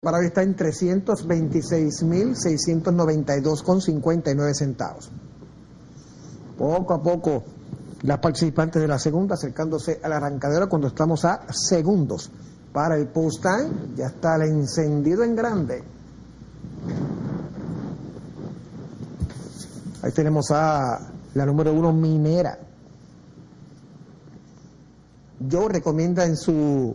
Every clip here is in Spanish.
para hoy está en 326.692,59 centavos. Poco a poco las participantes de la segunda acercándose al arrancadero cuando estamos a segundos para el post time. Ya está el encendido en grande. Ahí tenemos a la número uno minera. Yo recomienda en su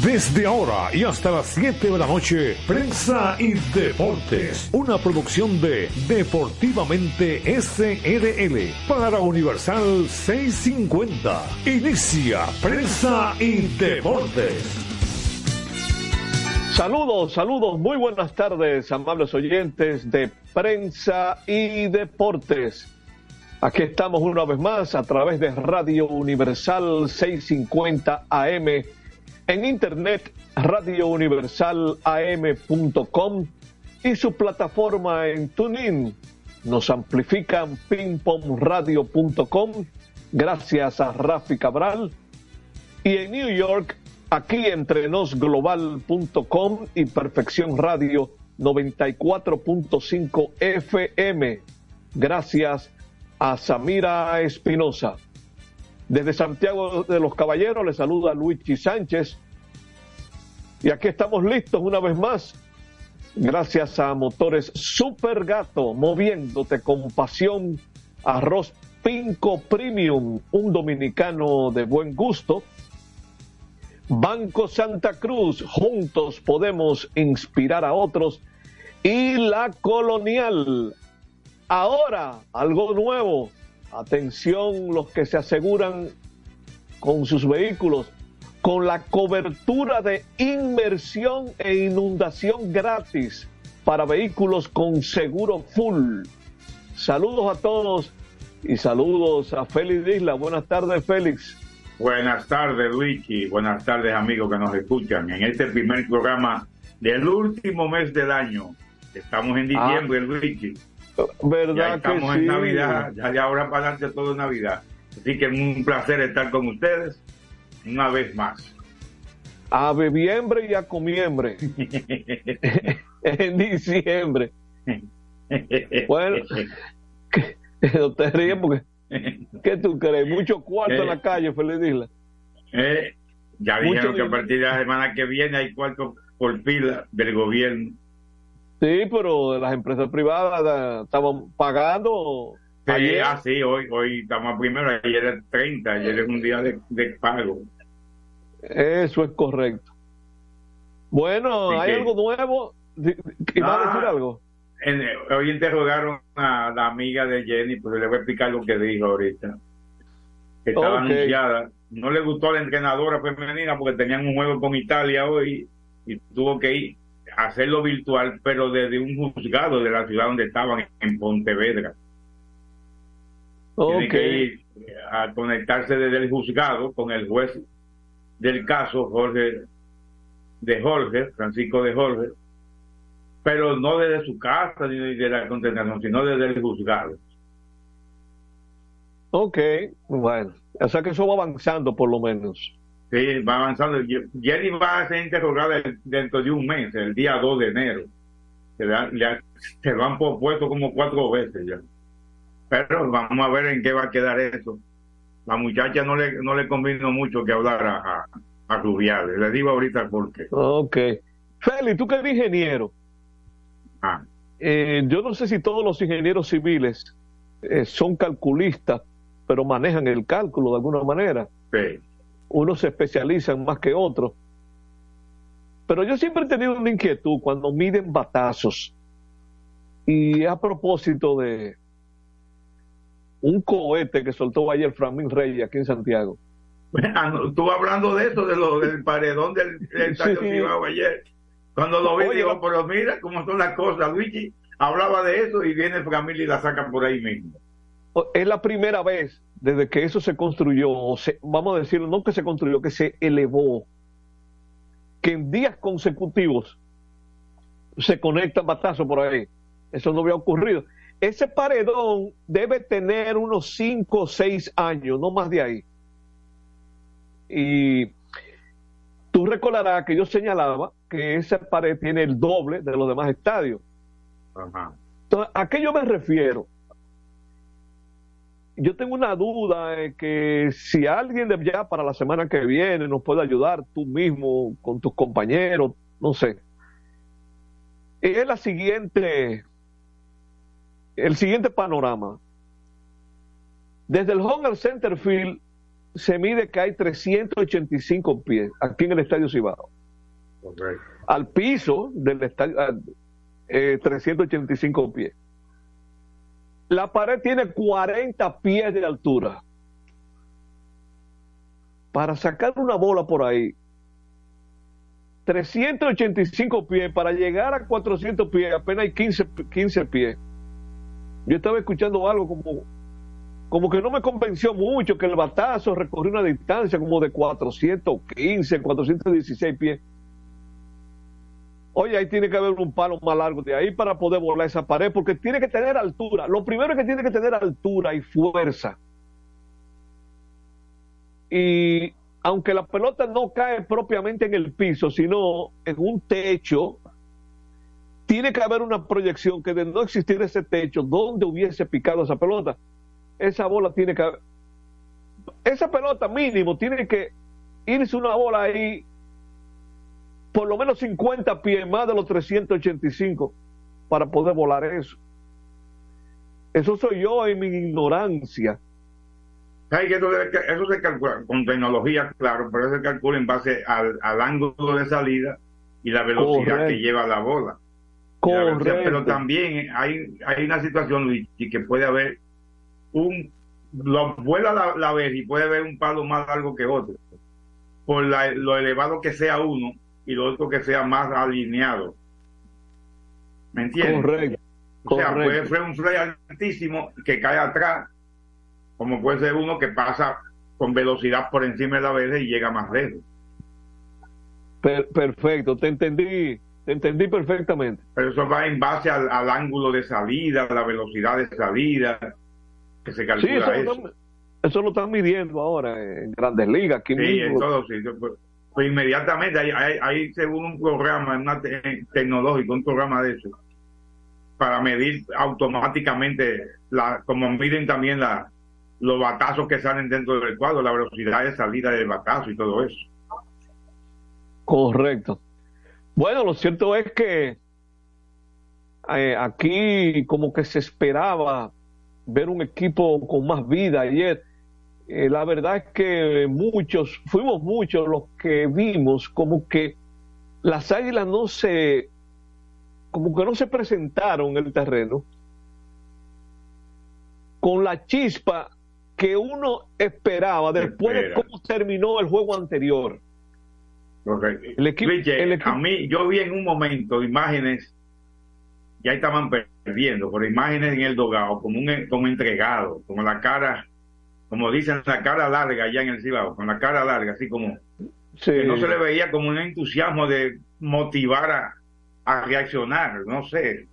Desde ahora y hasta las 7 de la noche, Prensa y Deportes, una producción de Deportivamente SRL para Universal 650. Inicia Prensa y Deportes. Saludos, saludos, muy buenas tardes, amables oyentes de Prensa y Deportes. Aquí estamos una vez más a través de Radio Universal 650 AM en internet radiouniversalam.com y su plataforma en TuneIn. Nos amplifican pingpongradio.com gracias a Rafi Cabral y en New York aquí entre nosglobal.com y Perfección Radio 94.5 FM gracias a Samira Espinosa. Desde Santiago de los Caballeros le saluda Luigi Sánchez. Y aquí estamos listos una vez más. Gracias a Motores Super Gato, moviéndote con pasión. Arroz Pinco Premium, un dominicano de buen gusto. Banco Santa Cruz, juntos podemos inspirar a otros. Y la Colonial, ahora algo nuevo, Atención los que se aseguran con sus vehículos, con la cobertura de inmersión e inundación gratis para vehículos con seguro full. Saludos a todos y saludos a Félix Isla. Buenas tardes, Félix. Buenas tardes, Luigi. Buenas tardes, amigos que nos escuchan en este primer programa del último mes del año. Estamos en diciembre, ah. Luigi. ¿Verdad ya estamos en Navidad, ya de ahora para adelante todo es Navidad. Así que es un placer estar con ustedes una vez más. A bebiembre y a comiembre. en diciembre. bueno, no te ríes porque ¿qué tú crees? Mucho cuarto en la calle, Feliz Isla. Eh, ya dijeron que a partir de la semana que viene hay cuarto por pila del gobierno. Sí, pero las empresas privadas estaban pagando. Sí, Ah, sí, hoy, hoy estamos primero, ayer es 30, ayer es un día de, pago. Eso es correcto. Bueno, ¿hay algo nuevo? ¿Iba a decir algo? hoy interrogaron a la amiga de Jenny, pues le voy a explicar lo que dijo ahorita. estaba anunciada. No le gustó a la entrenadora femenina porque tenían un juego con Italia hoy y tuvo que ir hacerlo virtual, pero desde un juzgado de la ciudad donde estaban, en Pontevedra. Okay. que ir a conectarse desde el juzgado con el juez del caso, Jorge de Jorge, Francisco de Jorge, pero no desde su casa ni de la condenación, sino desde el juzgado. Ok, bueno, o sea que eso va avanzando por lo menos. Sí, va avanzando. Jenny va a ser interrogada dentro de un mes, el día 2 de enero. Se, lo han propuesto como cuatro veces ya. Pero vamos a ver en qué va a quedar eso. La muchacha no le, no le convino mucho que hablar a, a, Rubiales. Le digo ahorita por qué. Ok. Feli, tú que eres ingeniero. Ah. eh, yo no sé si todos los ingenieros civiles eh, son calculistas, pero manejan el cálculo de alguna manera. Sí. Unos se especializan más que otros. Pero yo siempre he tenido una inquietud cuando miden batazos. Y a propósito de un cohete que soltó ayer Framín Reyes aquí en Santiago. Estuvo hablando de eso, de lo, del paredón del, del estadio Sí. Ayer. Cuando lo vi, Oye, digo, pero mira cómo son las cosas. Luigi hablaba de eso y viene Framil y la saca por ahí mismo. Es la primera vez desde que eso se construyó, o se- vamos a decirlo, no que se construyó, que se elevó, que en días consecutivos se conectan batazos por ahí. Eso no había ocurrido. Ese paredón debe tener unos 5 o 6 años, no más de ahí. Y tú recordarás que yo señalaba que esa pared tiene el doble de los demás estadios. Ajá. Entonces, ¿a qué yo me refiero? Yo tengo una duda de que si alguien de ya para la semana que viene nos puede ayudar, tú mismo, con tus compañeros, no sé. Es la siguiente, el siguiente panorama. Desde el Home Center Field se mide que hay 385 pies aquí en el Estadio Cibao. Al piso del estadio, eh, 385 pies. La pared tiene 40 pies de altura. Para sacar una bola por ahí, 385 pies, para llegar a 400 pies, apenas hay 15, 15 pies. Yo estaba escuchando algo como, como que no me convenció mucho que el batazo recorrió una distancia como de 415, 416 pies. Oye, ahí tiene que haber un palo más largo de ahí para poder volar esa pared, porque tiene que tener altura. Lo primero es que tiene que tener altura y fuerza. Y aunque la pelota no cae propiamente en el piso, sino en un techo, tiene que haber una proyección que de no existir ese techo, donde hubiese picado esa pelota, esa bola tiene que... Esa pelota mínimo tiene que irse una bola ahí por lo menos 50 pies más de los 385 para poder volar eso. Eso soy yo en mi ignorancia. ¿Sabes que eso, se calcula con tecnología, claro, pero se calcula en base al, al ángulo de salida y la velocidad Correcto. que lleva la bola. Correcto. Pero también hay, hay una situación, Luigi, que puede haber un. Lo vuela la, la vez y puede haber un palo más largo que otro. Por la- lo elevado que sea uno y lo otro que sea más alineado. ¿Me entiendes? Correcto. O sea, puede ser un fly altísimo que cae atrás, como puede ser uno que pasa con velocidad por encima de la vez y llega más lejos. Per- perfecto, te entendí, te entendí perfectamente. Pero eso va en base al, al ángulo de salida, la velocidad de salida, que se Sí, calcula eso, eso. lo están, eso lo están midiendo ahora en Grandes Ligas. Aquí Sí, mismo. en todos sitios. Pues, pues inmediatamente hay, hay, según un programa una te- tecnológico, un programa de eso, para medir automáticamente, la, como miden también la, los batazos que salen dentro del cuadro, la velocidad de salida del batazo y todo eso. Correcto. Bueno, lo cierto es que eh, aquí como que se esperaba ver un equipo con más vida ayer. Eh, la verdad es que muchos, fuimos muchos los que vimos como que las águilas no se, como que no se presentaron en el terreno con la chispa que uno esperaba después de cómo terminó el juego anterior. Correcto. El equipo- Richie, el equipo- a mí, yo vi en un momento imágenes, ya estaban perdiendo, pero imágenes en el dogado, como un como entregado, como la cara, como dicen, la cara larga allá en el Cibao, con la cara larga, así como, Sí. que no se le veía como un entusiasmo de motivar a, a reaccionar, no sé,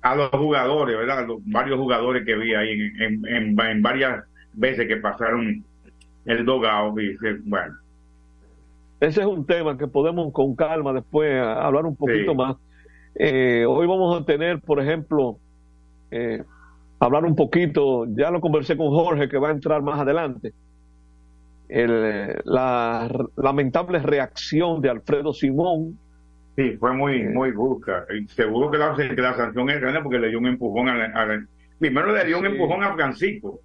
a los jugadores, ¿verdad? Los varios jugadores que vi ahí en, en, en- en varias veces que pasaron el dogado, y bueno. Ese es un tema que podemos con calma después hablar un poquito Sí. más. Eh, hoy vamos a tener, por ejemplo, eh, hablar un poquito, ya lo conversé con Jorge que va a entrar más adelante, el, eh, la lamentable reacción de Alfredo Simón Sí, fue muy, muy busca. seguro que la, la, sanción es grande porque le dio un empujón a, primero le dio un empujón a Francisco.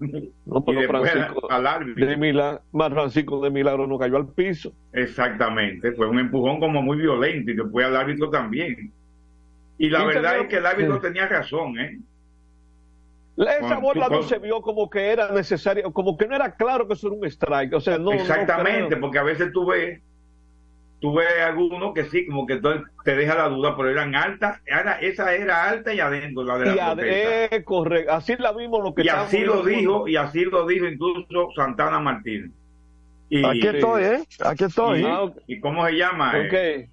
No, pero Francisco, al árbitro. De milagro, más Francisco de Milagro no cayó al piso. Exactamente, fue un empujón como muy violento y después al árbitro también. Y la verdad es que el árbitro tenía razón, ¿eh? Esa bola no se vio como que era necesario, como que no era claro que eso era un strike. O sea, no. Exactamente, porque a veces tú ves tuve algunos que sí, como que te deja la duda, pero eran altas, esa era alta y adentro, la de la eh, correcto, así la vimos lo que Y así lo dijo, y así lo dijo incluso Santana Martínez. Y, Aquí estoy, ¿eh? Aquí estoy. Y, cómo se llama? Okay.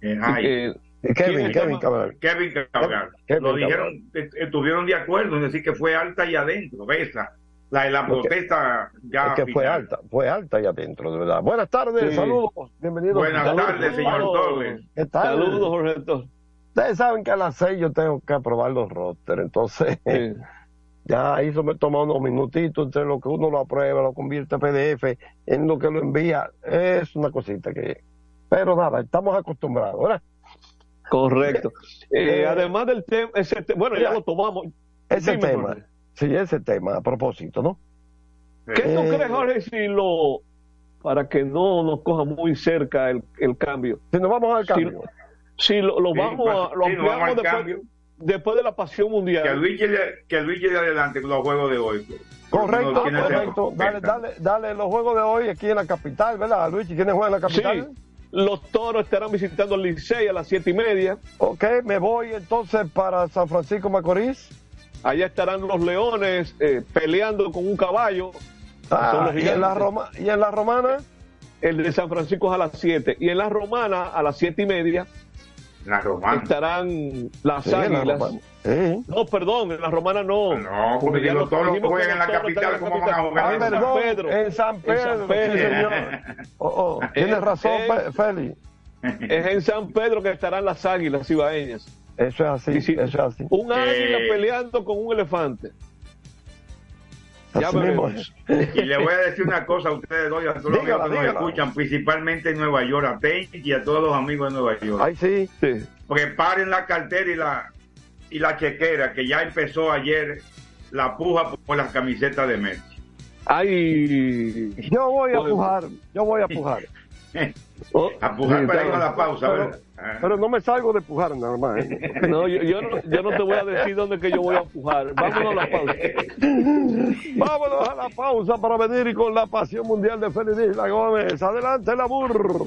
Eh, Kevin, Kevin Cabral. Kevin Cabral. lo dijeron, estuvieron de acuerdo en decir que fue alta y adentro, esa la de la protesta ya. que fue alta, fue alta y adentro, de verdad. Buenas tardes, saludos, bienvenidos. Buenas tardes, señor Torres. Saludos, Jorge. Ustedes saben que a las seis yo tengo que aprobar los rosters, entonces. Ya eso me toma unos minutitos entre lo que uno lo aprueba, lo convierte a PDF, en lo que lo envía. Es una cosita que. Pero nada, estamos acostumbrados, ¿verdad? Correcto. Eh, eh, además del tema, bueno, ya lo tomamos. Ese tema. Sí, ese tema, a propósito, ¿no? ¿Qué tú eh, crees, Jorge, si lo, para que no nos coja muy cerca el, el cambio? Si nos vamos al cambio. Si, lo, vamos a, lo ampliamos después, después, de la pasión mundial. Que Luigi, que Luigi de adelante con los juegos de hoy. Correcto, correcto. Dale, dale, dale los juegos de hoy aquí en la capital, ¿verdad, Luigi? ¿Quiénes juegan en la capital? Sí. Los toros estarán visitando el Licey a las siete y media. Ok, me voy entonces para San Francisco Macorís. Allá estarán los leones eh, peleando con un caballo. Ah, ¿y, en la Roma, ¿Y en la romana? El de San Francisco es a las 7. Y en la romana, a las siete y media, la romana. estarán las águilas. No, perdón, en la romana no. No, porque ya todos los juegan en la capital, ¿cómo van a jugar en San Pedro? En San Pedro, Oh, oh, tienes razón, Félix. Es en San Pedro que estarán las águilas ibaeñas. Eso es así, eso es así. Un águila eh, peleando con un elefante. Ya veremos. Y le voy a decir una cosa a ustedes dos y a todos los que nos escuchan, principalmente en Nueva York, a Tenchi y a todos los amigos de Nueva York. Ay, sí. sí. Preparen la cartera y la, y la chequera, que ya empezó ayer la puja por las camisetas de Messi. Ay. Yo voy a pujar, yo voy a pujar. A pujar para ir a la pausa, ¿verdad? Pero no me salgo de pujar nada más. ¿eh? No, yo, no, yo no te voy a decir dónde que yo voy a pujar. Vámonos a la pausa. Vámonos a la pausa para venir y con la pasión mundial de Félix La Gómez. Adelante, la burro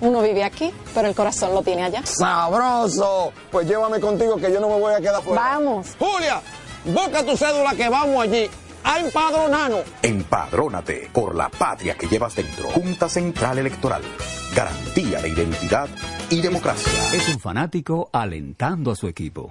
Uno vive aquí, pero el corazón lo tiene allá. ¡Sabroso! Pues llévame contigo que yo no me voy a quedar fuera. Vamos. Julia, busca tu cédula que vamos allí. A empadronarnos. Empadrónate por la patria que llevas dentro. Junta Central Electoral. Garantía de identidad y democracia. Es un fanático alentando a su equipo.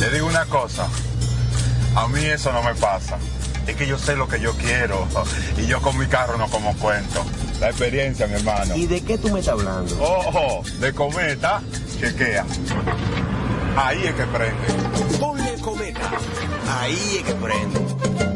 Le digo una cosa, a mí eso no me pasa. Es que yo sé lo que yo quiero y yo con mi carro no como cuento. La experiencia, mi hermano. ¿Y de qué tú me estás hablando? Ojo, de cometa, chequea. Ahí es que prende. Ponle cometa. Ahí es que prende.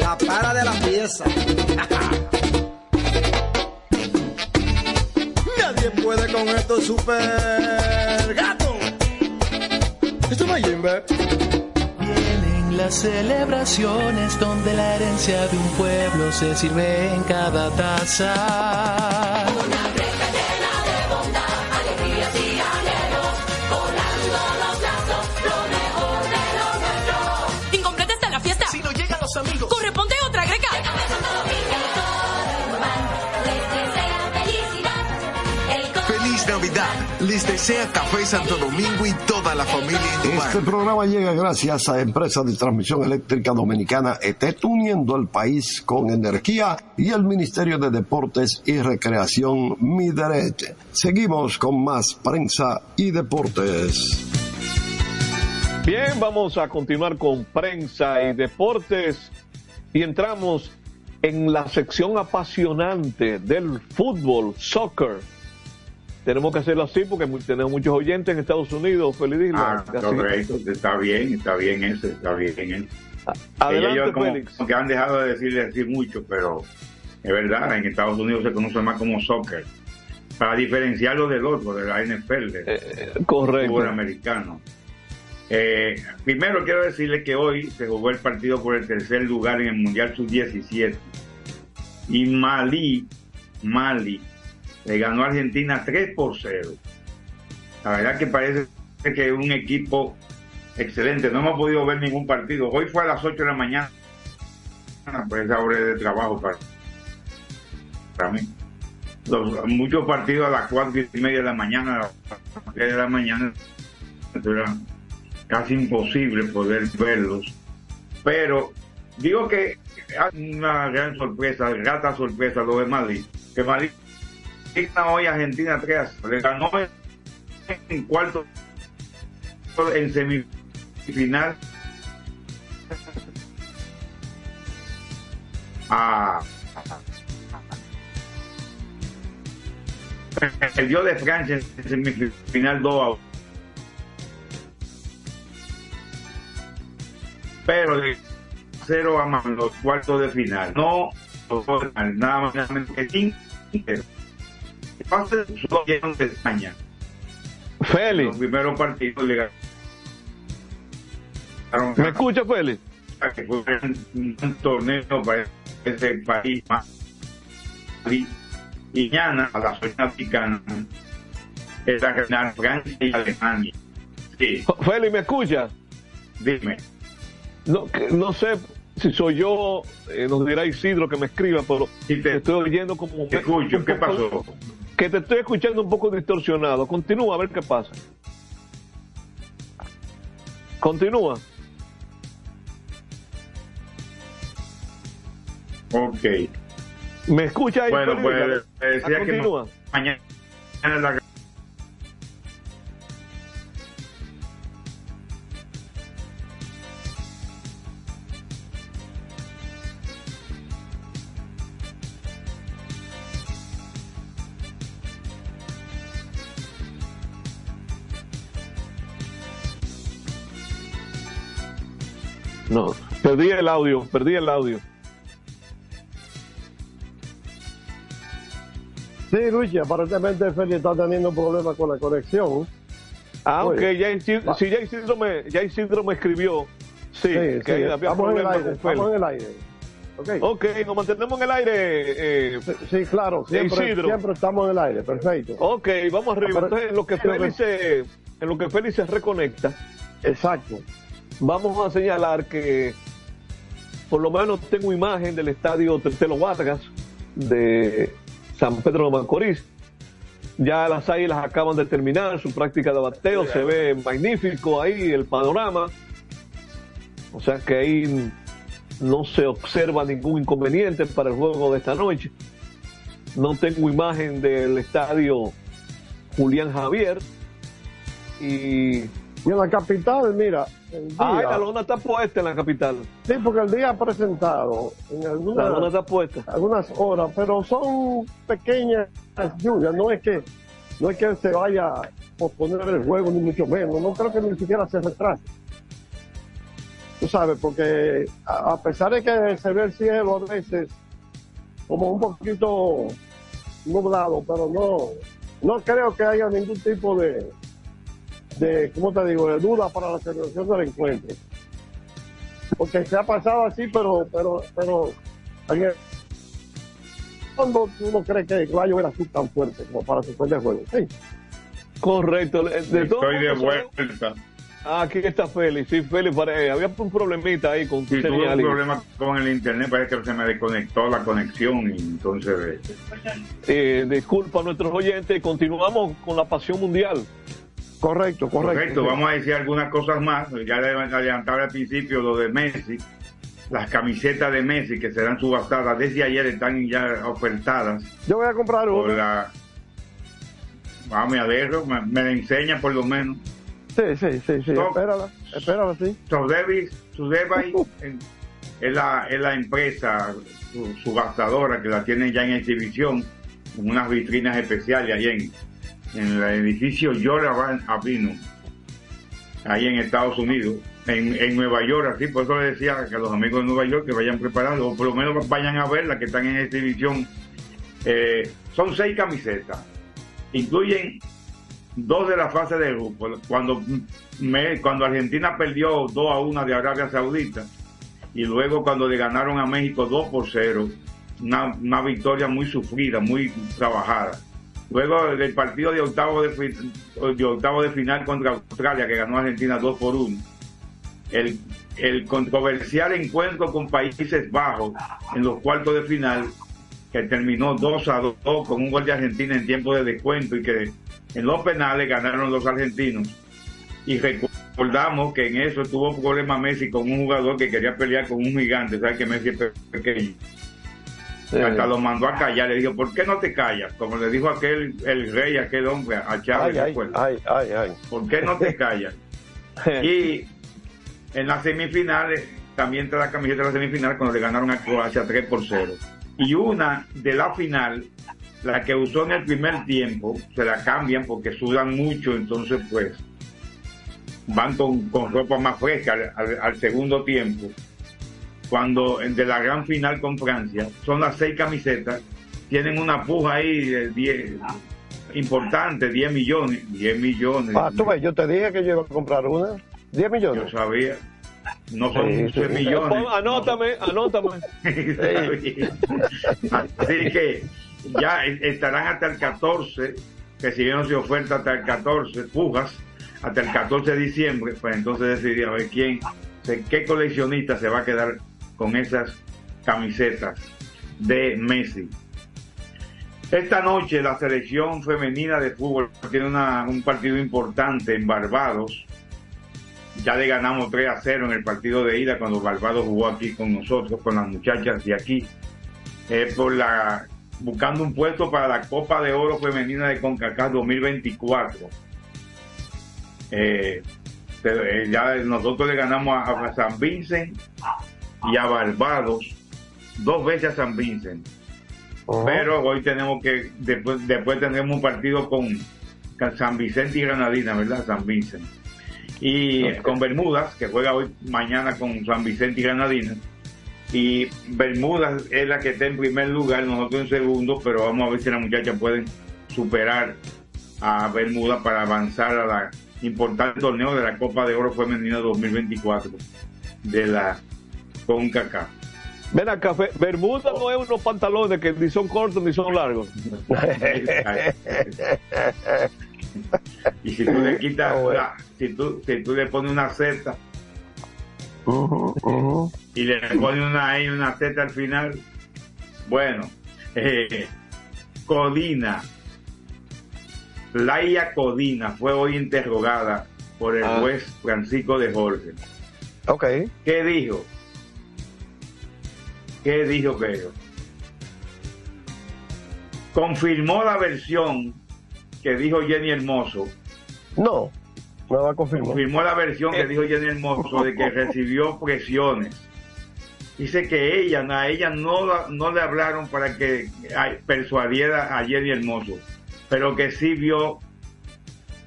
La para de la pieza. Nadie puede con esto super gato. Esto es Jimbe. Vienen las celebraciones donde la herencia de un pueblo se sirve en cada taza. Amigos. Corresponde otra greca. Feliz Navidad. Les desea Café Santo Domingo y toda la familia. Este programa llega gracias a Empresa de Transmisión Eléctrica Dominicana ETET, uniendo el país con energía y el Ministerio de Deportes y Recreación Mideret. Seguimos con más prensa y deportes. Bien, vamos a continuar con prensa y deportes y entramos en la sección apasionante del fútbol, soccer. Tenemos que hacerlo así porque tenemos muchos oyentes en Estados Unidos. Feliz Isla. Ah, correcto, está bien, está bien eso, está bien eso. Adelante, Ellos como, Félix. que han dejado de decir, de decir mucho, pero es verdad, en Estados Unidos se conoce más como soccer. Para diferenciarlo del otro, de la NFL, del Eh, correcto. fútbol americano. Eh, primero quiero decirle que hoy se jugó el partido por el tercer lugar en el Mundial Sub-17 y Mali, Mali, le ganó a Argentina 3 por 0. La verdad que parece que es un equipo excelente. No hemos podido ver ningún partido. Hoy fue a las 8 de la mañana, pues esa hora de trabajo para, mí. Muchos partidos a las 4 y media de la mañana, a las 3 de la mañana, casi imposible poder verlos. Pero digo que hay una gran sorpresa, grata sorpresa lo de Madrid, que Madrid hoy Argentina 3 le ganó en cuarto en semifinal a perdió de Francia en semifinal 2 a pero de 0 a más los cuartos de final. No nada más nada menos que 5 pase solo llegaron de España. Félix, los primeros partidos le ganaron. ¿me escucha Félix? que fue un, un torneo para ese país más y mañana a la zona africana. Es la ganar Francia y Alemania. Sí, Félix, ¿me escucha? dime No, que- no sé si soy yo, eh, nos dirá Isidro que me escriba, pero te estoy oyendo como... te escucho, ¿qué pasó? Que te estoy escuchando un poco distorsionado. Continúa a ver qué pasa. Continúa. ok ¿Me escucha ahí? Bueno, pues decía que continúa. mañana la perdí el audio, perdí el audio. Sí, Luigi, aparentemente Félix está teniendo problemas con la conexión. Ah, ok, ya Isidro, sí, ya Isidro me, ya Isidro me escribió. Sí, Sí, que sí, había estamos en el aire, estamos en el aire. Ok, Ok, nos mantenemos en el aire. eh, sí, claro, siempre, Isidro. siempre estamos en el aire, perfecto. Ok, vamos arriba. Entonces, en lo que Félix se, en lo que Félix se reconecta, Exacto. vamos a señalar que por lo menos tengo imagen del estadio Tercelo Vargas de San Pedro de Macorís. Ya las águilas acaban de terminar su práctica de bateo, se ve magnífico ahí el panorama. O sea que ahí no se observa ningún inconveniente para el juego de esta noche. No tengo imagen del estadio Julián Javier. Y Y en la capital, mira, día, Ah, la lona está puesta en la capital. sí, porque el día ha presentado en La lona algunas, está puesta. algunas horas, pero son pequeñas lluvias, no es que no es que se vaya a posponer el juego, ni mucho menos, no creo que ni siquiera se retrase. Tú sabes, porque a, a pesar de que se ve el cielo a veces como un poquito nublado, pero no, no creo que haya ningún tipo de, de, ¿cómo te digo?, de duda para la celebración del encuentro. Porque se ha pasado así, pero, pero, pero, en el fondo uno cree que va a llover así tan fuerte como para suspender el juego. Sí. Correcto. De- estoy de vuelta Ah, aquí está Félix. Sí, Félix, pare- había un problemita ahí con Sí, tuve un problema con el internet, parece que se me desconectó la conexión y entonces Eh, disculpa a nuestros oyentes continuamos con la pasión mundial. Correcto, correcto. Vamos a decir algunas cosas más. Ya adelantaba al principio lo de Messi, las camisetas de Messi que serán subastadas desde ayer están ya ofertadas Yo voy a comprar uno. la. Vamos a verlo, me, me la enseña por lo menos. Sí, sí, sí, sí. No. Espérala, espérala, sí. En- es la, es la empresa su- subastadora que la tienen ya en exhibición, con unas vitrinas especiales ahí en, en el edificio Yoravan Avenue, ahí en Estados Unidos, en, en Nueva York, así, por eso le decía que los amigos de Nueva York que vayan preparados, o por lo menos vayan a ver las que están en exhibición. Eh, son seis camisetas, incluyen dos de la fase de grupo. Cuando, me, cuando Argentina perdió 2 a 1 de Arabia Saudita y luego cuando le ganaron a México 2 por 0, una, una victoria muy sufrida, muy trabajada. Luego del partido de octavo de, de octavo de final contra Australia, que ganó Argentina 2 por 1. El, el controversial encuentro con Países Bajos en los cuartos de final, que terminó 2 a 2 con un gol de Argentina en tiempo de descuento y que en los penales ganaron los argentinos. Y recordamos que en eso tuvo problema Messi con un jugador que quería pelear con un gigante, ¿sabes que Messi es pe- Hasta lo mandó a callar, le dijo, ¿por qué no te callas? Como le dijo aquel, el rey, aquel hombre, a Chávez, Ay, ay, ay, ay. ¿por qué no te callas? y en las semifinales, también está la camiseta de la semifinal cuando le ganaron a Croacia 3 por 0. Y una de la final, la que usó en el primer tiempo, se la cambian porque sudan mucho, entonces pues van con, con ropa más fresca al, al- al segundo tiempo. Cuando en de la gran final con Francia, son las seis camisetas, tienen una puja ahí de 10 importante, 10 millones, 10 millones. Ah, tú ves, yo te dije que yo iba a comprar una. 10 millones. Yo sabía. No son Sí, 11 sí. millones. Anótame, anótame. Así que ya es- estarán hasta el 14, recibiéndose oferta hasta el 14, pujas, hasta el 14 de diciembre, pues entonces decidir a ver quién, qué coleccionista se va a quedar con esas camisetas de Messi. Esta noche la selección femenina de fútbol tiene una- un partido importante en Barbados. Ya le ganamos 3 a 0 en el partido de ida cuando Barbados jugó aquí con nosotros, con las muchachas de aquí. Eh, por la buscando un puesto para la Copa de Oro Femenina de CONCACAF 2024. Eh, eh, ya nosotros le ganamos a, a San Vincent y a Barbados, dos veces a San Vincent. Pero hoy tenemos que, después, después tendremos un partido con, con San Vicente y Granadina, ¿verdad? San Vincent. Y con Bermudas, que juega hoy, mañana con San Vicente y Granadina. Y Bermudas es la que está en primer lugar, nosotros en segundo, pero vamos a ver si las muchachas pueden superar a Bermuda para avanzar a la importante torneo de la Copa de Oro Femenina 2024 de la CONCACAF. Ven acá, Bermuda no es unos pantalones que ni son cortos ni son largos. y si tú le quitas, la- si, tú, si tú le pones una Z y le pones una E y una Z al final, bueno, eh, Codina, Laia Codina fue hoy interrogada por el Ah. juez Francisco de Jorge. Ok. ¿Qué dijo? ¿Qué dijo que dijo? Confirmó la versión que dijo Jenny Hermoso. No, no va a confirmar. Confirmó la versión que dijo Jenny Hermoso de que recibió presiones. Dice que ella, a ella no, la- no le hablaron para que persuadiera a Jenny Hermoso, pero que sí vio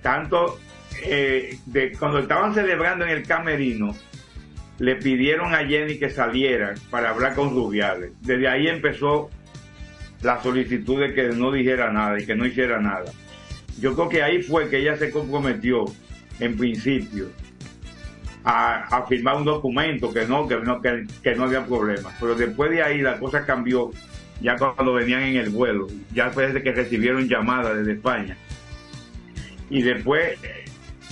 tanto eh, de cuando estaban celebrando en el camerino, le pidieron a Jenny que saliera para hablar con Rubiales. Desde ahí empezó la solicitud de que no dijera nada y que no hiciera nada. Yo creo que ahí fue que ella se comprometió, en principio, a, firmar un documento que no, que no, que, no había problema. Pero después de ahí la cosa cambió, ya cuando venían en el vuelo, ya después de que recibieron llamadas desde España. Y después eh,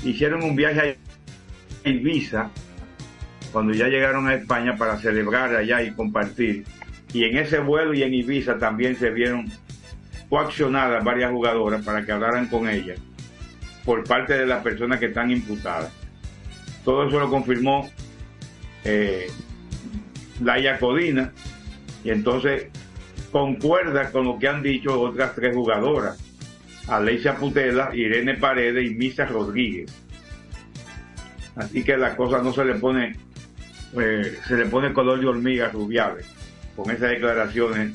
hicieron un viaje a Ibiza, cuando ya llegaron a España para celebrar allá y compartir. Y en ese vuelo y en Ibiza también se vieron coaccionadas varias jugadoras para que hablaran con ellas por parte de las personas que están imputadas. Todo eso lo confirmó eh, Laia Codina y entonces concuerda con lo que han dicho otras tres jugadoras, Alesia Putela, Irene Paredes y Misa Rodríguez. Así que la cosa no se le pone, eh, se le pone color de hormiga a Rubiales con esas declaraciones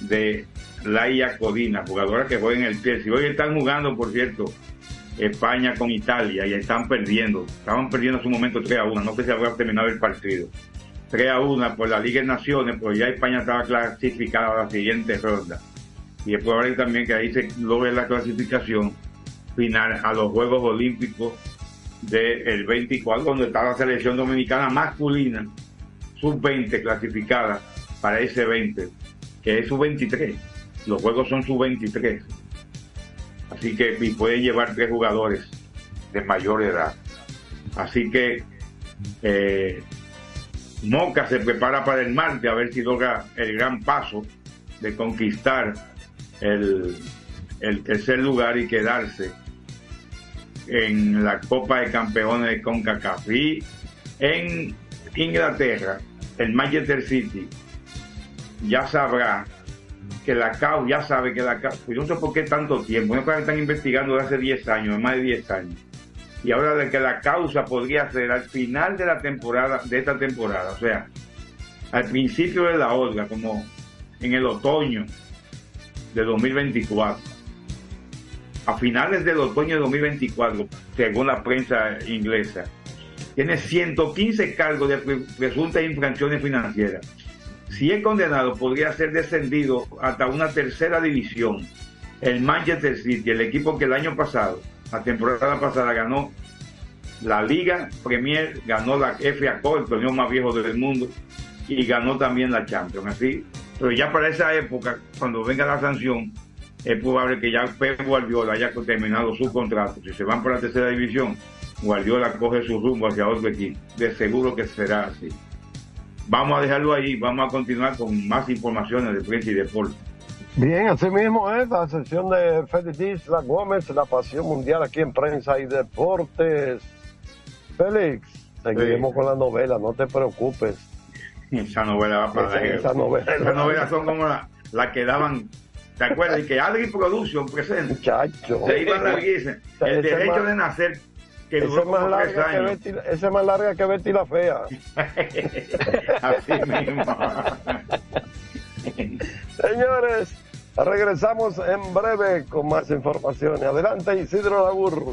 de Laia Codina, jugadora que juega en el. Si hoy están jugando, por cierto, España con Italia y están perdiendo. Estaban perdiendo en su momento 3 a 1. No sé si habrá terminado el partido. 3 a 1 por la Liga de Naciones, pues ya España estaba clasificada a la siguiente ronda. Y es probable también que ahí se logre la clasificación final a los Juegos Olímpicos del 24, donde está la selección dominicana masculina, sub-20 clasificada para ese 20, que es sub-23. Los juegos son sub-23. Así que y puede llevar tres jugadores de mayor edad. Así que eh, Moca se prepara para el martes a ver si logra el gran paso de conquistar el, el tercer lugar y quedarse en la Copa de Campeones de CONCACAF. Y en Inglaterra, el Manchester City ya sabrá que la CAU ya sabe que la CAU, pues yo no sé por qué tanto tiempo, no que están investigando desde hace 10 años, más de 10 años. Y ahora de que la causa podría ser al final de la temporada, de esta temporada, o sea, al principio de la otra, como en el otoño de 2024. A finales del otoño de 2024, según la prensa inglesa, tiene 115 cargos de presuntas infracciones financieras. Si es condenado, podría ser descendido hasta una tercera división. El Manchester City, el equipo que el año pasado, la temporada pasada, ganó la Liga Premier, ganó la FA Cup, el torneo más viejo del mundo, y ganó también la Champions. Así, pero ya para esa época, cuando venga la sanción, es probable que ya Pep Guardiola haya terminado su contrato. Si se van por la tercera división, Guardiola coge su rumbo hacia otro equipo. De seguro que será así. Vamos a dejarlo ahí, vamos a continuar con más informaciones de prensa y deporte. Bien, así mismo es la sesión de Félix La Gómez, la pasión mundial aquí en prensa y deportes. Félix, seguiremos Sí. con la novela, no te preocupes. Esa novela va para Esa- esa novela- Esas novelas son como las la que daban. ¿Te acuerdas? Y que Adri Production presente. Muchacho. Se iba a. El derecho más- de nacer, que duró es más como tres larga que años. Betty, esa es más larga que Betty la Fea. Así mismo. Señores, regresamos en breve con más informaciones. Adelante, Isidro Lagur.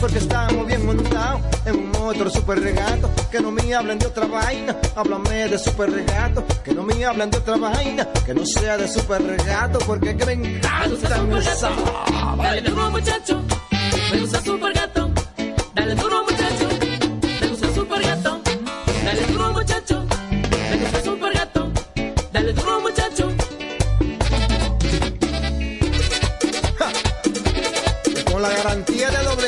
Porque estamos bien montados en un otro super regato. Que no me hablen de otra vaina, háblame de super regato. Que no me hablen de otra vaina, que no sea de super regato. Porque que me encanta mi Dale duro muchacho, me gusta super gato. Dale duro muchacho, me gusta super gato. Dale duro muchacho, me gusta super gato. Dale duro muchacho. Con la garantía de doble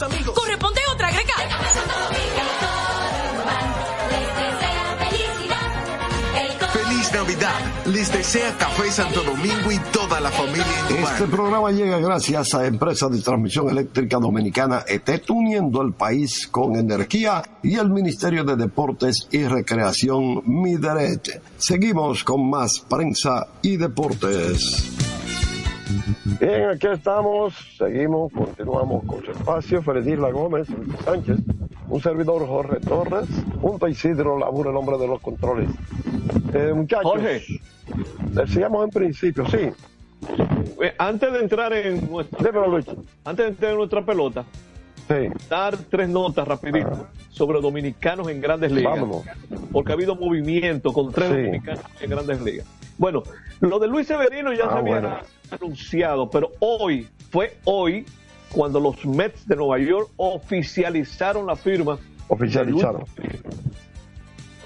Los amigos. Corresponde otra greca. Feliz Navidad. Les desea Café Santo Domingo y toda la familia Este programa llega gracias a Empresa de Transmisión Eléctrica Dominicana ETET, uniendo el país con energía y el Ministerio de Deportes y Recreación Mideret. Seguimos con más prensa y deportes. Bien, aquí estamos, seguimos, continuamos con su espacio. Fredisla Gómez, Luis Sánchez, un servidor Jorge Torres, junto a Isidro Labura, el hombre de los controles. Eh, muchachos, Jorge. decíamos en principio, sí. Eh, Antes de entrar en nuestra, antes de entrar en nuestra pelota, dar tres notas rapidito sobre dominicanos en grandes ligas. Vámonos. Porque ha habido movimiento con tres Sí. dominicanos en grandes ligas. Bueno, lo de Luis Severino ya Ah, se había bueno. anunciado, pero hoy, fue hoy, cuando los Mets de Nueva York oficializaron la firma. Oficializaron.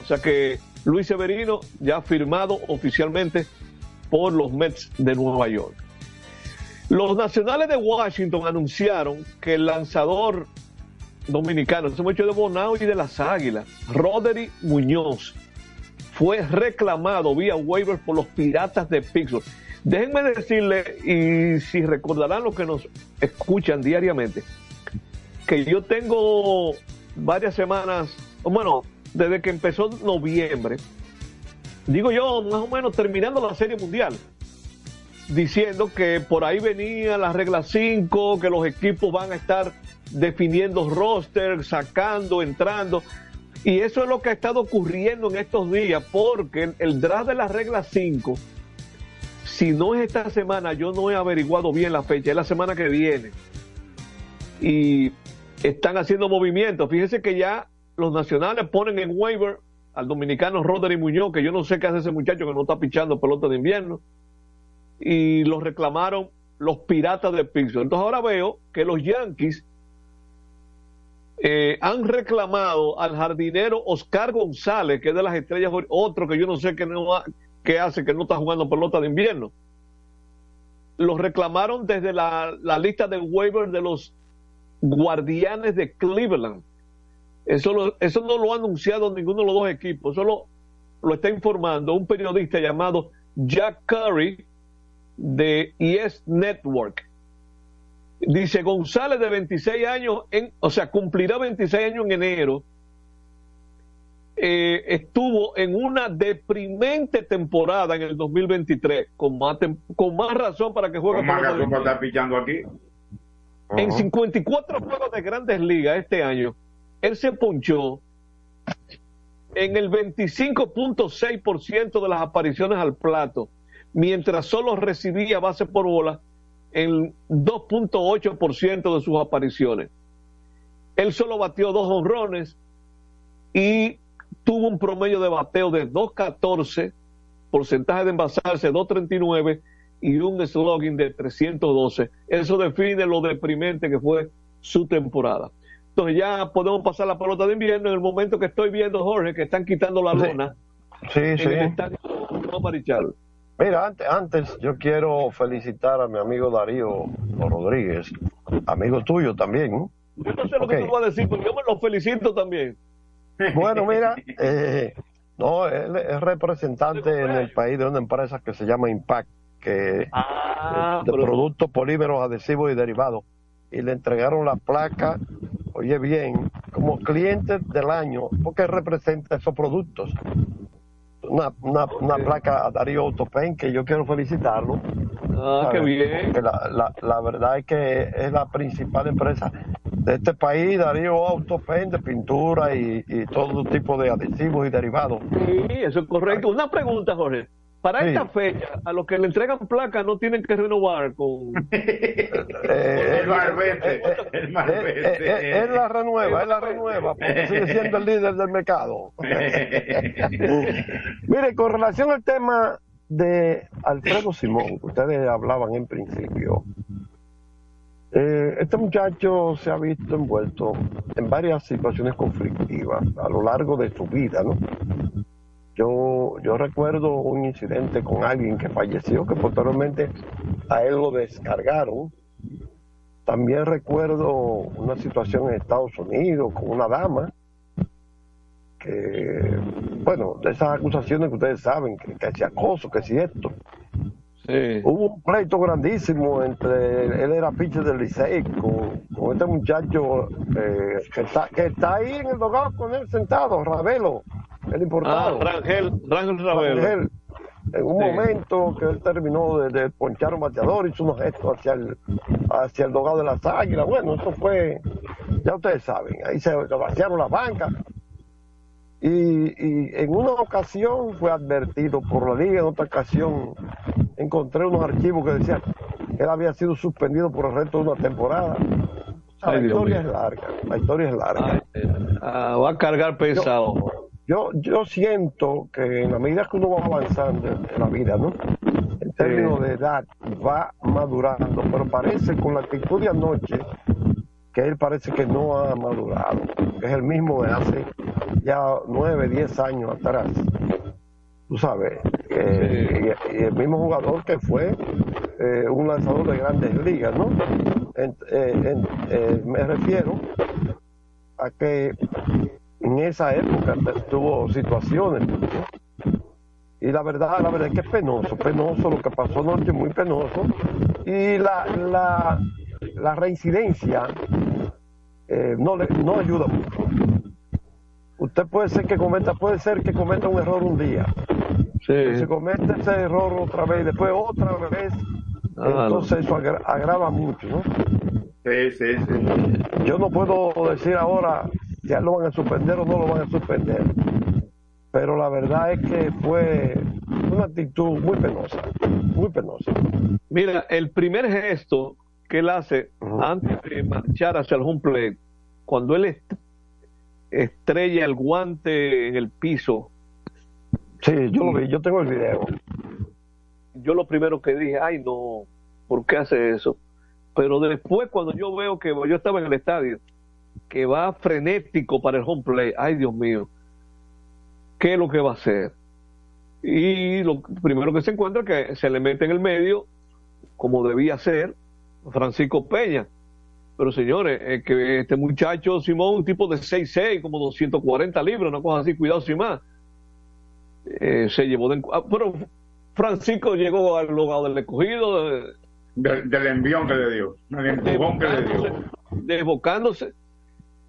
O sea que Luis Severino ya ha firmado oficialmente por los Mets de Nueva York. Los nacionales de Washington anunciaron que el lanzador dominicano, ese muchacho de Bonao y de las Águilas, Roderick Muñoz, fue reclamado vía waiver por los Piratas de Pittsburgh. Déjenme decirle, y si recordarán los que nos escuchan diariamente, que yo tengo varias semanas, bueno, desde que empezó noviembre, digo yo, más o menos terminando la Serie Mundial, diciendo que por ahí venía la regla 5, que los equipos van a estar definiendo roster, sacando, entrando. Y eso es lo que ha estado ocurriendo en estos días, porque el, draft de la regla 5, si no es esta semana, yo no he averiguado bien la fecha, es la semana que viene. Y están haciendo movimientos. Fíjense que ya los nacionales ponen en waiver al dominicano Roderick Muñoz, que yo no sé qué hace ese muchacho que no está pichando pelota de invierno, y los reclamaron los piratas de Pittsburgh. Entonces ahora veo que los Yankees eh, han reclamado al jardinero Oscar González, que es de las estrellas, otro que yo no sé qué, no qué hace, que no está jugando pelota de invierno. Los reclamaron desde la, lista de waiver de los guardianes de Cleveland. Eso, lo- eso no lo ha anunciado ninguno de los dos equipos, eso lo, lo está informando un periodista llamado Jack Curry de ES Network. Dice González de 26 años, en, o sea, cumplirá 26 años en enero. eh, estuvo en una deprimente temporada en el 2023, con más, con más razón para que juegue Con más razón para estar pichando aquí. En 54 juegos de grandes ligas este año, él se ponchó en el 25.6% de las apariciones al plato, mientras solo recibía base por bola en 2.8% de sus apariciones. Él solo batió dos honrones y tuvo un promedio de bateo de 2.14, porcentaje de envasarse 2.39 y un slogan de 312. Eso define lo deprimente que fue su temporada. Entonces ya podemos pasar la pelota de invierno en el momento que estoy viendo, Jorge, que están quitando la lona Sí, en sí. el estadio Juan Marichal. Mira, antes, antes yo quiero felicitar a mi amigo Darío Rodríguez, amigo tuyo también. ¿no? Yo no sé lo que tú vas a decir, pero yo me lo felicito también. Bueno, mira, eh, no, él es representante en el país de una empresa que se llama Impact, que Ah, de productos polímeros adhesivos y derivados. Y le entregaron la placa, oye bien, como cliente del año, porque representa esos productos. Una, una, una placa a Darío Autopen que yo quiero felicitarlo. Ah, qué bien. Porque la, la, la verdad es que es la principal empresa de este país, Darío Autopen, de pintura y, y todo tipo de adhesivos y derivados. Sí, eso es correcto. Una pregunta, Jorge. Para Sí. esta fecha, a los que le entregan placa no tienen que renovar con... Eh, El barbete, el eh, barbete. eh, eh, él la renueva, él la renueva, porque sigue siendo el líder del mercado. Mire, con relación al tema de Alfredo Simón, que ustedes hablaban en principio, eh, este muchacho se ha visto envuelto en varias situaciones conflictivas a lo largo de su vida, ¿no? Yo, yo recuerdo un incidente con alguien que falleció, que posteriormente a él lo descargaron. También recuerdo una situación en Estados Unidos con una dama que, bueno, de esas acusaciones que ustedes saben, que, que si acoso, que si esto. Hubo un pleito grandísimo entre, él era pitcher del Licey con, con este muchacho eh, que, está, que está ahí en el dogado con él sentado, Ravelo, el Ah, importado. Rangel, Rangel Ravelo. Rangel. En un Sí. momento que él terminó de, de ponchar un bateador, hizo unos gestos hacia el, hacia el dogado de las águilas. Bueno, eso fue, ya ustedes saben, ahí se, se vaciaron las bancas. Y, y en una ocasión fue advertido por la liga, en otra ocasión encontré unos archivos que decían que él había sido suspendido por el resto de una temporada. O sea, Ay, la historia es larga, la historia es larga. Ah, va a cargar pesado. Yo, yo siento que en la medida que uno va avanzando en la vida, ¿no? En términos de edad, va madurando, pero parece con la actitud de anoche que él parece que no ha madurado, que es el mismo de hace ya nueve, diez años atrás. Tú sabes, eh, y, y el mismo jugador que fue eh, un lanzador de grandes ligas, ¿no? En- eh, en- eh, me refiero a que en esa época tuvo situaciones. ¿no? Y la verdad, la verdad es que es penoso, penoso lo que pasó anoche, muy penoso. Y la, la, la reincidencia eh, no, le, no ayuda mucho. Usted puede ser que cometa, puede ser que cometa un error un día. Sí. Si comete ese error otra vez, después otra vez, Ah, entonces eso agra- agrava mucho, ¿no? Sí, sí, sí. Yo no puedo decir ahora ya lo van a suspender o no lo van a suspender. Pero la verdad es que fue una actitud muy penosa, muy penosa. Mira, el primer gesto que él hace antes de marchar hacia el home plate, cuando él est- estrella el guante en el piso. Sí, yo lo vi, yo tengo el video. Yo lo primero que dije, ay no, ¿por qué hace eso? Pero después cuando yo veo que yo estaba en el estadio, que va frenético para el home play, ay Dios mío, ¿qué es lo que va a hacer? Y lo primero que se encuentra es que se le mete en el medio, como debía ser, Francisco Peña. Pero señores, es que este muchacho Simón, un tipo de 6'6, como 240 libras, una cosa así, cuidado sin más. Eh, se llevó de... ah, pero Francisco llegó al lugar del escogido. eh, Del, del envión que le dio, del empujón que le dio. desbocándose.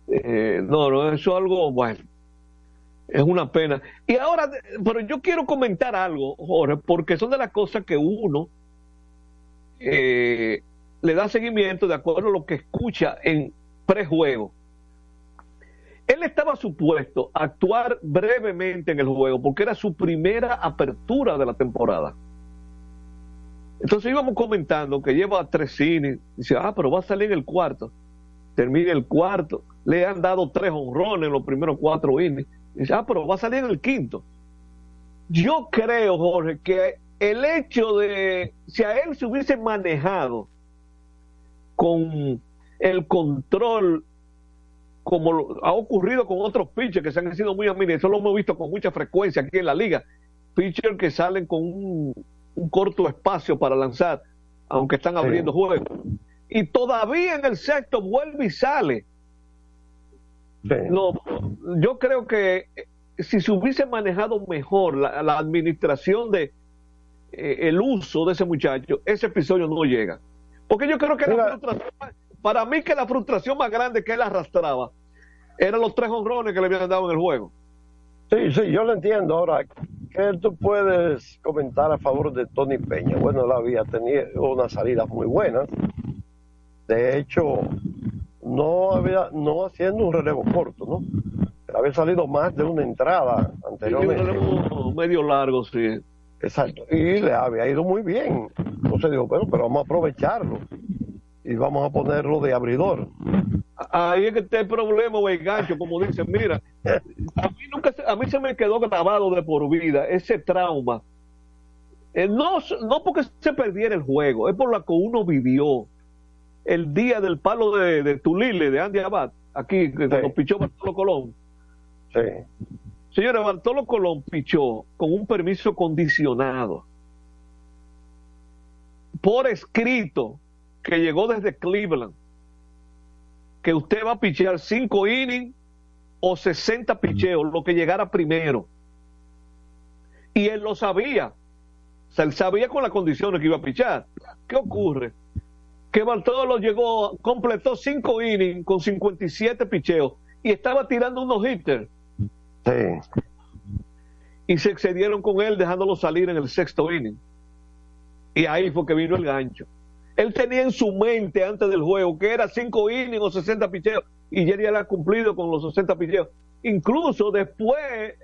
Eh, no, no, eso es algo, bueno, es una pena. Y ahora, pero yo quiero comentar algo, Jorge, porque son de las cosas que uno eh, le da seguimiento de acuerdo a lo que escucha en prejuego. Él estaba supuesto a actuar brevemente en el juego porque era su primera apertura de la temporada. Entonces íbamos comentando que lleva tres innings. Dice, ah, pero va a salir en el cuarto. Termina el cuarto. Le han dado tres honrones en los primeros cuatro innings. Dice, ah, pero va a salir en el quinto. Yo creo, Jorge, que el hecho de, si a él se hubiese manejado con el control como ha ocurrido con otros pitchers que se han sido muy amines, eso lo hemos visto con mucha frecuencia aquí en la liga, pitchers que salen con un, un corto espacio para lanzar, aunque están abriendo juegos, y todavía en el sexto vuelve y sale. No, yo creo que eh, si se hubiese manejado mejor la, la administración de eh, el uso de ese muchacho, ese episodio no llega. Porque yo creo que la frustración, para mí que la frustración más grande que él arrastraba eran los tres honrones que le habían dado en el juego. Sí, sí, yo lo entiendo. Ahora, ¿qué tú puedes comentar a favor de Tony Peña? Bueno, él había tenido unas salidas muy buenas. De hecho, no había, no haciendo un relevo corto, ¿no? Pero había salido más de una entrada Sí, un anteriormente. relevo medio largo, sí. Exacto. Y le había ido muy bien. Entonces digo, bueno, pero vamos a aprovecharlo. Y vamos a ponerlo de abridor. Ahí es que está el problema, güey, gancho, como dicen, mira, a mí nunca se, a mí se me quedó grabado de por vida ese trauma. Eh, no, no porque se perdiera el juego, es por lo que uno vivió el día del palo de, de Tulile, de Andy Abad, aquí, que cuando pichó Bartolo Colón. Sí. Señores, Bartolo Colón pichó con un permiso condicionado por escrito que llegó desde Cleveland que usted va a pichear 5 innings o 60 picheos, lo que llegara primero. Y él lo sabía. O sea, él sabía con las condiciones que iba a pichar. ¿Qué ocurre? Que Bartolo llegó, completó 5 innings con 57 picheos y estaba tirando unos hitters. Sí. Y se excedieron con él dejándolo salir en el sexto inning. Y ahí fue que vino el gancho. Él tenía en su mente antes del juego que era 5 innings o 60 picheos y Jerry él ha cumplido con los 60 picheos. Incluso después,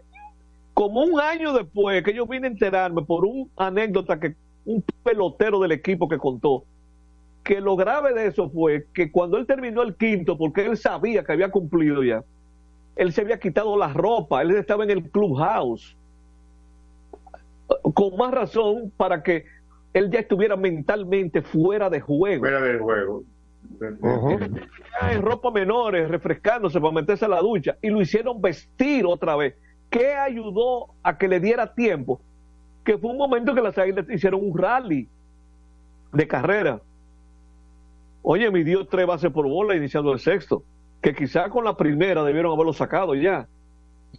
como un año después, que yo vine a enterarme por una anécdota que un pelotero del equipo que contó, que lo grave de eso fue que cuando él terminó el quinto, porque él sabía que había cumplido ya, él se había quitado la ropa, él estaba en el clubhouse. Con más razón para que él ya estuviera mentalmente fuera de juego. Fuera del juego. En ropa menores, refrescándose para meterse a la ducha. Y lo hicieron vestir otra vez. ¿Qué ayudó a que le diera tiempo? Que fue un momento que las águilas hicieron un rally de carrera. Oye, mi dio tres bases por bola iniciando el sexto. Que quizá con la primera debieron haberlo sacado ya.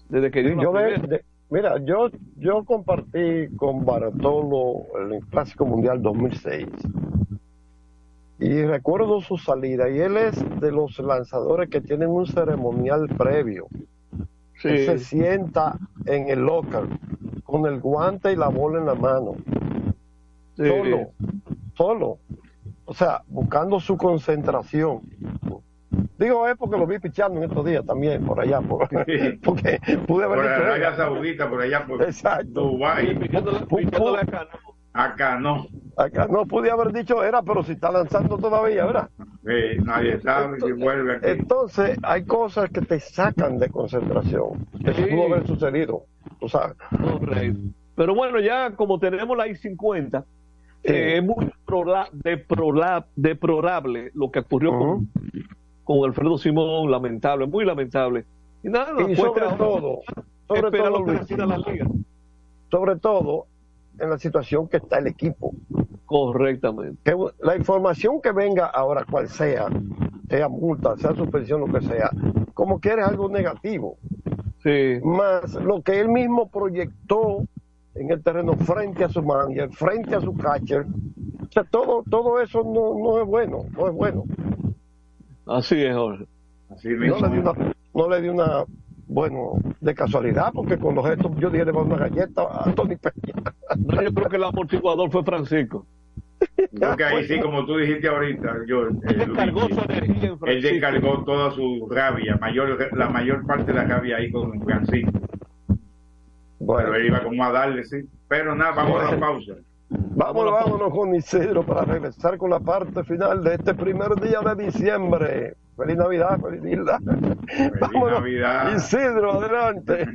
Desde que dio la Yo de- primera. de- mira, yo, yo compartí con Bartolo el Clásico Mundial 2006 y recuerdo su salida y él es de los lanzadores que tienen un ceremonial previo. Sí. Él se sienta en el local con el guante y la bola en la mano. Sí. Solo, solo. O sea, buscando su concentración. Digo es porque lo vi pichando en estos días también, por allá, por- porque pude haber Por dicho, Arabia "Oiga, Saudita, por allá por Exacto. Dubái. Acá no. Acá no pude haber dicho era, pero si está lanzando todavía, ¿verdad? Eh, nadie sabe si vuelve aquí. Entonces, hay cosas que te sacan de concentración. Eso Sí. pudo haber sucedido, tú sabes. Correcto. Pero bueno, ya como tenemos la I-50, eh, es muy deprola- deplorable lo que ocurrió con, con Alfredo Simón, lamentable, muy lamentable. Y nada, Y sobre ahora todo, sobre todo, lo que Luis, decida la liga. sobre todo en la situación que está el equipo. Correctamente. Que la información que venga ahora, cual sea, sea multa, sea suspensión, lo que sea, como que es algo negativo. Sí. Más lo que él mismo proyectó en el terreno frente a su manager, frente a su catcher. O sea, todo, todo eso no, no es bueno, no es bueno. Así es, Jorge. Así No mismo. le di una, no le di una, bueno, de casualidad, porque con los gestos yo dije le voy a una galleta a Anthony Peña. No, yo creo que el amortiguador fue Francisco. Creo que ahí sí, como tú dijiste ahorita, yo, eh, Él descargó Luigi, su energía en él Francisco. descargó toda su rabia, mayor, la mayor parte de la rabia ahí con Francisco. Pero él iba como a darle, sí. Pero nada, vamos a la pausa. Vámonos, vámonos con Isidro para regresar con la parte final de este primer día de diciembre. Feliz Navidad, feliz Isla. Vámonos. Navidad. Isidro, adelante.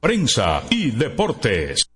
Prensa y deportes.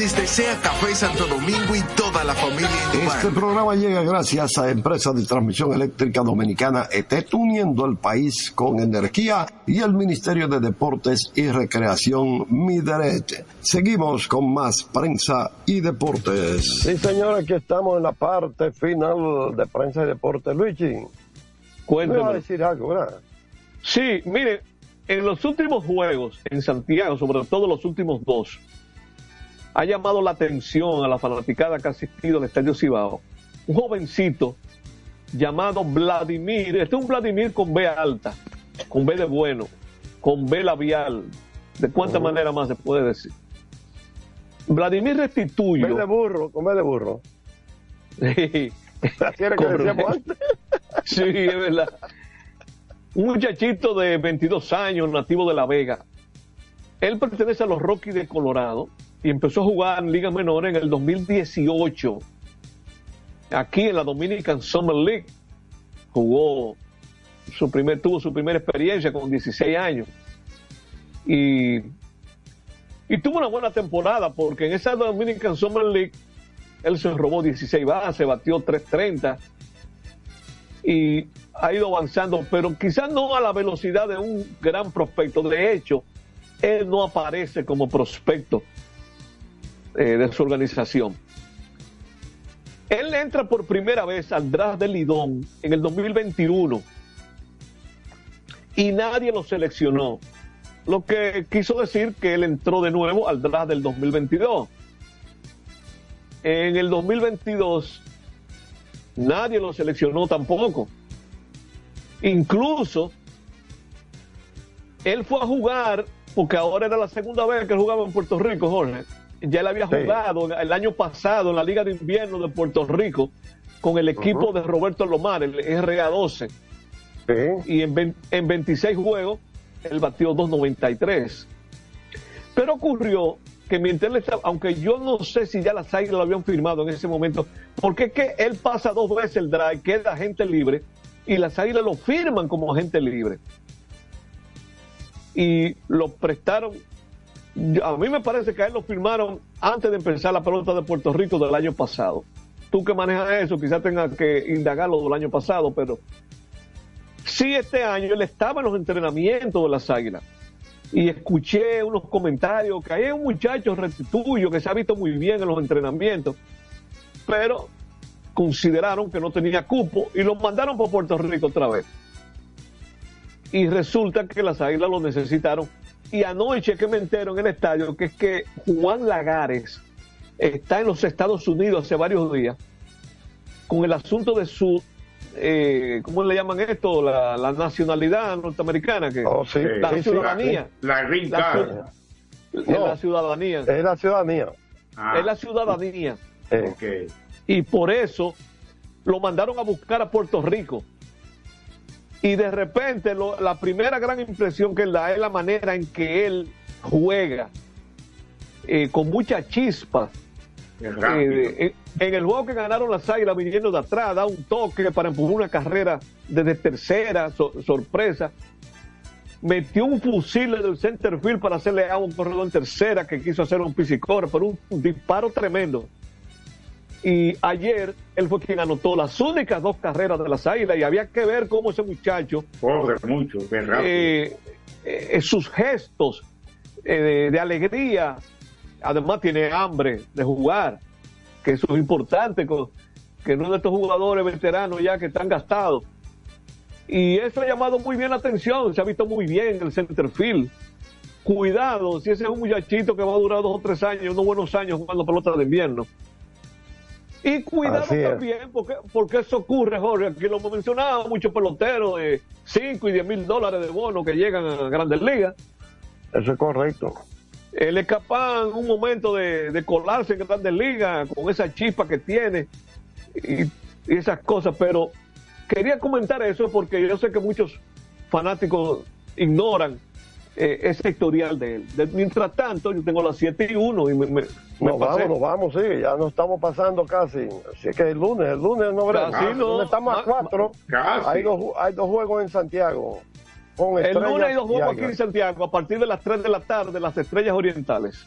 Les desea Café Santo Domingo y toda la familia en Este programa llega gracias a Empresa de Transmisión Eléctrica Dominicana ETET, uniendo el país con energía y el Ministerio de Deportes y Recreación Mideret. Seguimos con más prensa y deportes. Sí, señor, aquí estamos en la parte final de prensa y deportes. Luigi, Cuénteme. me va a decir algo, ¿verdad? Sí, mire, en los últimos juegos en Santiago, sobre todo los últimos dos, ha llamado la atención a la fanaticada que ha asistido al Estadio Cibao. Un jovencito llamado Vladimir, este es un Vladimir con B alta, con B de bueno, con B labial. ¿De cuánta Oh. manera más se puede decir? Vladimir Restituyo. Ve de burro, con ve de burro. Sí. Así era que decíamos antes. Sí, es verdad. Un muchachito de 22 años, nativo de La Vega. Él pertenece a los Rockies de Colorado y empezó a jugar en Liga Menor en el 2018. Aquí en la Dominican Summer League jugó su primer, tuvo su primera experiencia con 16 años. Y, y tuvo una buena temporada porque en esa Dominican Summer League él se robó 16 bases, batió 330 y ha ido avanzando, pero quizás no a la velocidad de un gran prospecto. De hecho, él no aparece como prospecto eh, de su organización. Él entra por primera vez al draft del Lidón en el 2021 y nadie lo seleccionó. Lo que quiso decir que él entró de nuevo al draft del 2022. En el 2022 nadie lo seleccionó tampoco. Incluso él fue a jugar, porque ahora era la segunda vez que jugaba en Puerto Rico, Jorge. Ya él había Sí. jugado el año pasado en la Liga de Invierno de Puerto Rico con el equipo de Roberto Lomar, el RA12. Y en, vein- en 26 juegos, él batió 2.93. Pero ocurrió que mientras él estaba, aunque yo no sé si ya las águilas lo habían firmado en ese momento, porque es que él pasa dos veces el drive, queda agente libre, y las águilas lo firman como agente libre. Y lo prestaron, a mí me parece que a él lo firmaron antes de empezar la pelota de Puerto Rico del año pasado. Tú que manejas eso, quizás tengas que indagarlo del año pasado, pero sí este año él estaba en los entrenamientos de las águilas y escuché unos comentarios que hay un muchacho restituyo que se ha visto muy bien en los entrenamientos, pero consideraron que no tenía cupo y lo mandaron por Puerto Rico otra vez. Y resulta que las águilas lo necesitaron. Y anoche que me entero en el estadio que es que Juan Lagares está en los Estados Unidos hace varios días con el asunto de su eh, ¿cómo le llaman esto? La, la nacionalidad norteamericana, que Oh, sí. la Sí, ciudadanía. La green La card. No. la ciudadanía. Es la ciudadanía. Es la ciudadanía. Y por eso lo mandaron a buscar a Puerto Rico. Y de repente lo- la primera gran impresión que él da es la manera en que él juega eh, con mucha chispa. Eh, en, el juego que ganaron las águilas viniendo de atrás, da un toque para empujar una carrera desde tercera, so- sorpresa. Metió un fusil del center field para hacerle a un corredor en tercera que quiso hacer un pisicor, pero un, un disparo tremendo. Y ayer él fue quien anotó las únicas dos carreras de las águilas y había que ver cómo ese muchacho Corre mucho, rápido. eh, eh, sus gestos eh, de, de alegría, además tiene hambre de jugar, que eso es importante, que no es de estos jugadores veteranos ya que están gastados. Y eso ha llamado muy bien la atención, se ha visto muy bien en el center field. Cuidado, si ese es un muchachito que va a durar dos o tres años, unos buenos años jugando pelota de invierno. Y cuidado también, porque, porque eso ocurre, Jorge, aquí lo hemos mencionado, muchos peloteros de 5 y 10 mil dólares de bono que llegan a grandes ligas. Eso es correcto. Él es capaz en un momento de, de colarse en grandes ligas con esa chispa que tiene y, y esas cosas, pero quería comentar eso porque yo sé que muchos fanáticos ignoran eh, ese historial de él. De- mientras tanto, yo tengo las 7 y 1 y me, me- me Nos pasé. vamos, nos vamos, sí, ya nos estamos pasando casi. Así que el lunes, el lunes no veremos. Casi no. estamos a Ma- cuatro. Casi. Hay dos, hay dos juegos en Santiago. Con El lunes hay dos juegos aquí en Santiago a partir de las 3 de la tarde, las estrellas orientales.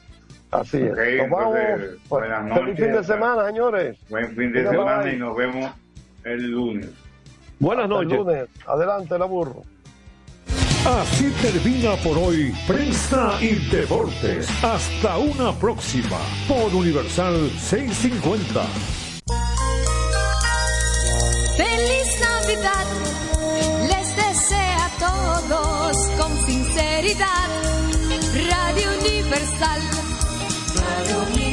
Así es. Ok, nos vamos. entonces, buenas Feliz noches. fin de semana, señores. Buen fin de semana bye. y nos vemos el lunes. Buenas Hasta el noches. lunes. Adelante, la burro. Así termina por hoy Prensa y Deportes. Hasta una próxima por Universal 650. Feliz Navidad, les desea a todos con sinceridad. Radio Universal, Radio Universal.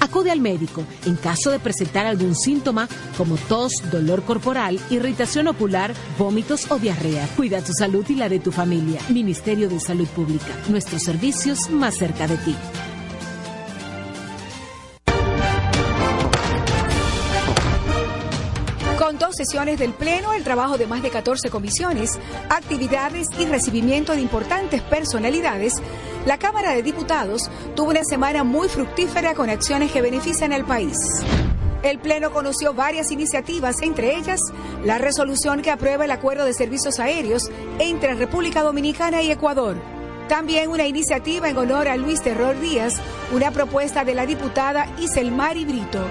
Acude al médico en caso de presentar algún síntoma como tos, dolor corporal, irritación ocular, vómitos o diarrea. Cuida tu salud y la de tu familia. Ministerio de Salud Pública. Nuestros servicios más cerca de ti. Con dos sesiones del Pleno, el trabajo de más de 14 comisiones, actividades y recibimiento de importantes personalidades, la Cámara de Diputados tuvo una semana muy fructífera con acciones que benefician al país. El Pleno conoció varias iniciativas, entre ellas la resolución que aprueba el acuerdo de servicios aéreos entre República Dominicana y Ecuador. También una iniciativa en honor a Luis Terror Díaz, una propuesta de la diputada Iselmari Brito.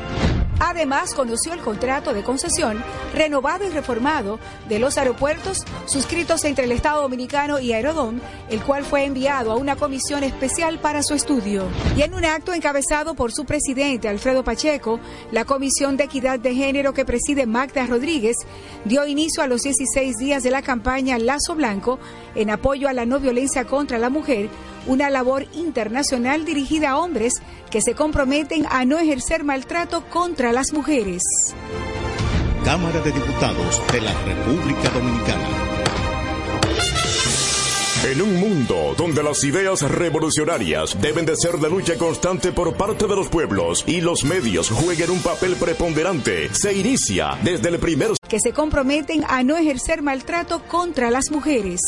Además, conoció el contrato de concesión renovado y reformado de los aeropuertos suscritos entre el Estado Dominicano y Aerodón, el cual fue enviado a una comisión especial para su estudio. Y en un acto encabezado por su presidente, Alfredo Pacheco, la Comisión de Equidad de Género que preside Magda Rodríguez dio inicio a los 16 días de la campaña Lazo Blanco en apoyo a la no violencia contra la mujer una labor internacional dirigida a hombres que se comprometen a no ejercer maltrato contra las mujeres. Cámara de Diputados de la República Dominicana. En un mundo donde las ideas revolucionarias deben de ser de lucha constante por parte de los pueblos y los medios jueguen un papel preponderante, se inicia desde el primer que se comprometen a no ejercer maltrato contra las mujeres.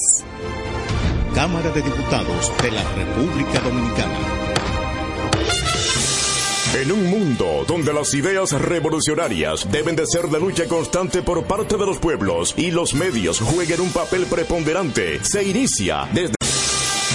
Cámara de Diputados de la República Dominicana. En un mundo donde las ideas revolucionarias deben de ser de lucha constante por parte de los pueblos y los medios jueguen un papel preponderante, se inicia desde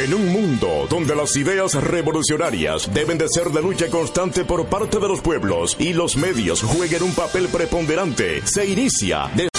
En un mundo donde las ideas revolucionarias deben de ser de lucha constante por parte de los pueblos y los medios jueguen un papel preponderante, se inicia desde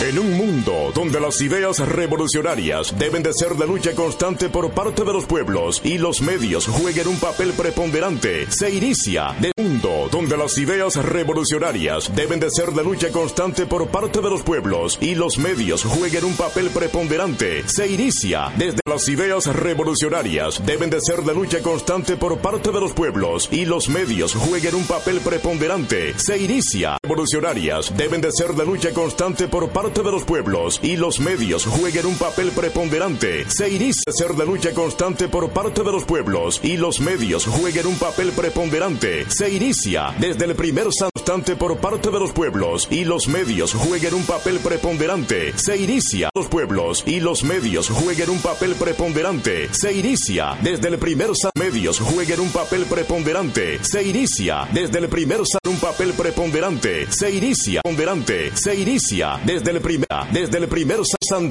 en un mundo donde las ideas revolucionarias deben de ser de lucha constante por parte de los pueblos y los medios jueguen un papel preponderante, se inicia de un mundo donde las ideas revolucionarias deben de ser de lucha constante por parte de los pueblos y los medios jueguen un papel preponderante, se inicia desde las ideas revolucionarias deben de ser de lucha constante por parte de los pueblos y los medios jueguen un papel preponderante, se inicia. Revolucionarias deben de ser de lucha constante por parte de los pueblos y los medios jueguen un papel preponderante. Se inicia a ser de lucha constante por parte de los pueblos y los medios jueguen un papel preponderante. Se inicia desde el primer constante por parte de los pueblos y los medios jueguen un papel preponderante. Se inicia los pueblos y los medios jueguen un papel preponderante. Se inicia desde el primer medios jueguen un papel preponderante. Se inicia desde el primer un papel preponderante. Se inicia ponderante. Se inicia desde desde el primer San